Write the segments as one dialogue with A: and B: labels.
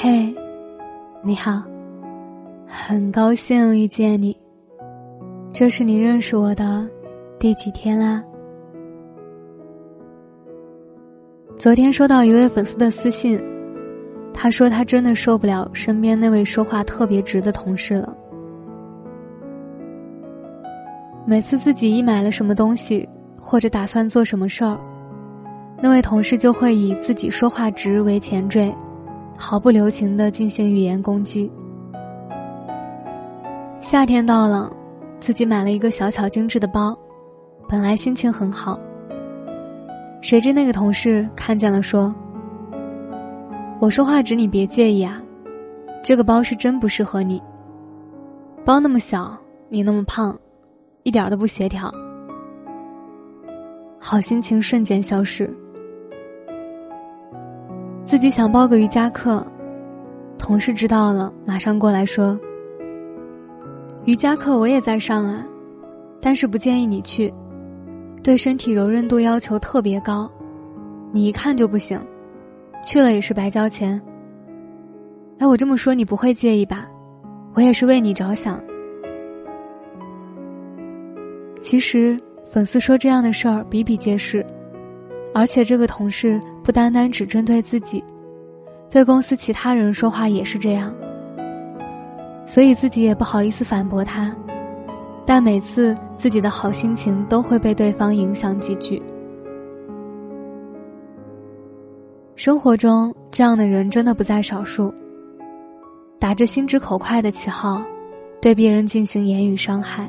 A: 嘿，你好，很高兴遇见你。这是你认识我的第几天啦？昨天收到一位粉丝的私信，他说他真的受不了身边那位说话特别直的同事了。每次自己一买了什么东西，或者打算做什么事儿，那位同事就会以自己说话直为前缀。毫不留情的进行语言攻击。夏天到了，自己买了一个小巧精致的包，本来心情很好。谁知那个同事看见了，说：“我说话直，你别介意啊，这个包是真不适合你。包那么小，你那么胖，一点都不协调。”好心情瞬间消失。自己想报个瑜伽课，同事知道了，马上过来说：“瑜伽课我也在上啊，但是不建议你去，对身体柔韧度要求特别高，你一看就不行，去了也是白交钱。”哎，我这么说你不会介意吧？我也是为你着想。其实粉丝说这样的事儿比比皆是。而且这个同事不单单只针对自己，对公司其他人说话也是这样。所以自己也不好意思反驳他，但每次自己的好心情都会被对方影响几句。生活中这样的人真的不在少数，打着心直口快的旗号，对别人进行言语伤害。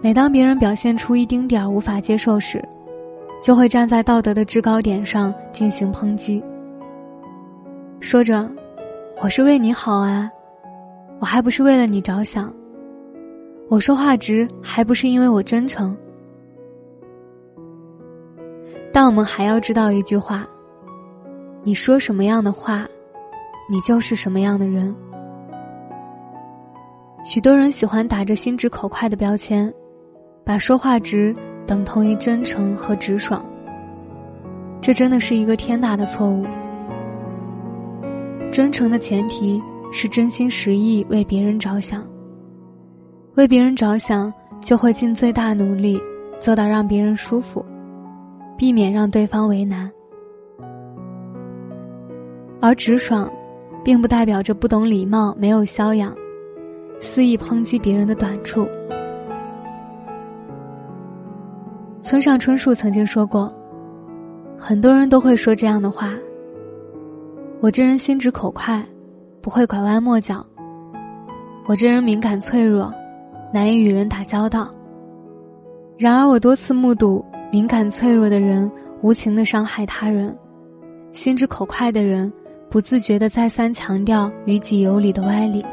A: 每当别人表现出一丁点儿无法接受时，就会站在道德的制高点上进行抨击，说着：“我是为你好啊，我还不是为了你着想。我说话直，还不是因为我真诚。”但我们还要知道一句话：你说什么样的话，你就是什么样的人。许多人喜欢打着心直口快的标签，把说话直。等同于真诚和直爽，这真的是一个天大的错误。真诚的前提是真心实意为别人着想，为别人着想就会尽最大努力做到让别人舒服，避免让对方为难。而直爽，并不代表着不懂礼貌、没有修养，肆意抨击别人的短处。村上春树曾经说过：“很多人都会说这样的话。我这人心直口快，不会拐弯抹角。我这人敏感脆弱，难以与人打交道。然而，我多次目睹敏感脆弱的人无情的伤害他人，心直口快的人不自觉的再三强调于己有理的歪理。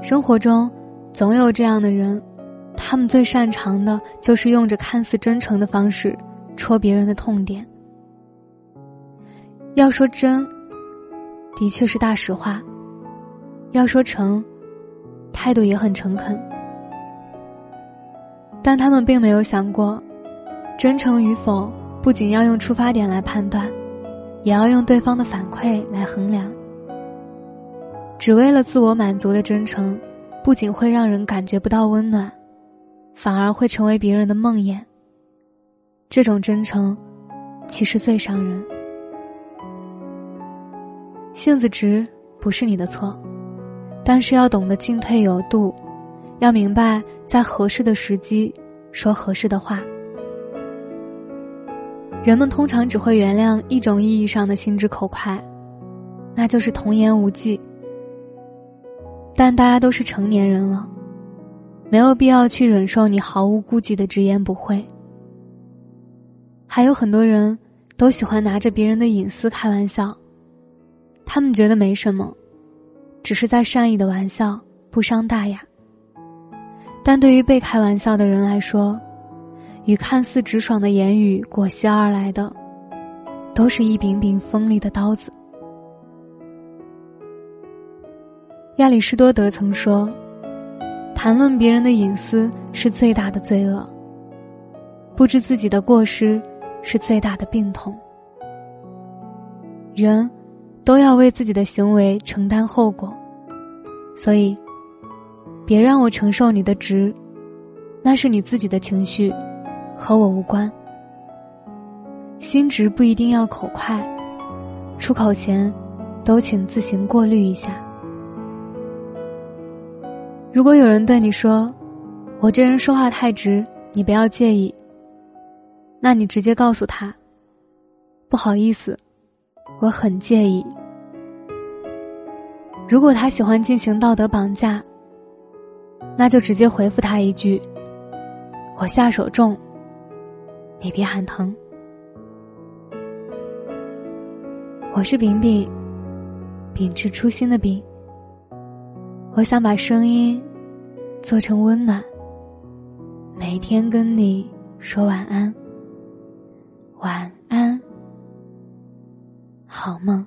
A: 生活中，总有这样的人。”他们最擅长的就是用着看似真诚的方式戳别人的痛点。要说真，的确是大实话；要说诚，态度也很诚恳。但他们并没有想过，真诚与否不仅要用出发点来判断，也要用对方的反馈来衡量。只为了自我满足的真诚，不仅会让人感觉不到温暖。反而会成为别人的梦魇。这种真诚，其实最伤人。性子直不是你的错，但是要懂得进退有度，要明白在合适的时机说合适的话。人们通常只会原谅一种意义上的心直口快，那就是童言无忌。但大家都是成年人了。没有必要去忍受你毫无顾忌的直言不讳。还有很多人都喜欢拿着别人的隐私开玩笑，他们觉得没什么，只是在善意的玩笑，不伤大雅。但对于被开玩笑的人来说，与看似直爽的言语裹挟而来的，都是一柄柄锋利的刀子。亚里士多德曾说。谈论别人的隐私是最大的罪恶，不知自己的过失是最大的病痛。人都要为自己的行为承担后果。所以，别让我承受你的值，那是你自己的情绪，和我无关。心直不一定要口快，出口前，都请自行过滤一下。如果有人对你说：“我这人说话太直，你不要介意。”那你直接告诉他：“不好意思，我很介意。”如果他喜欢进行道德绑架，那就直接回复他一句：“我下手重，你别喊疼。”我是饼饼，秉持初心的饼。我想把声音做成温暖，每天跟你说晚安，晚安，好梦。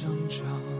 B: 生长。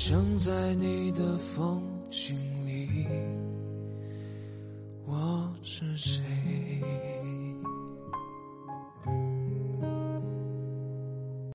B: 想在你的风景里，我是谁？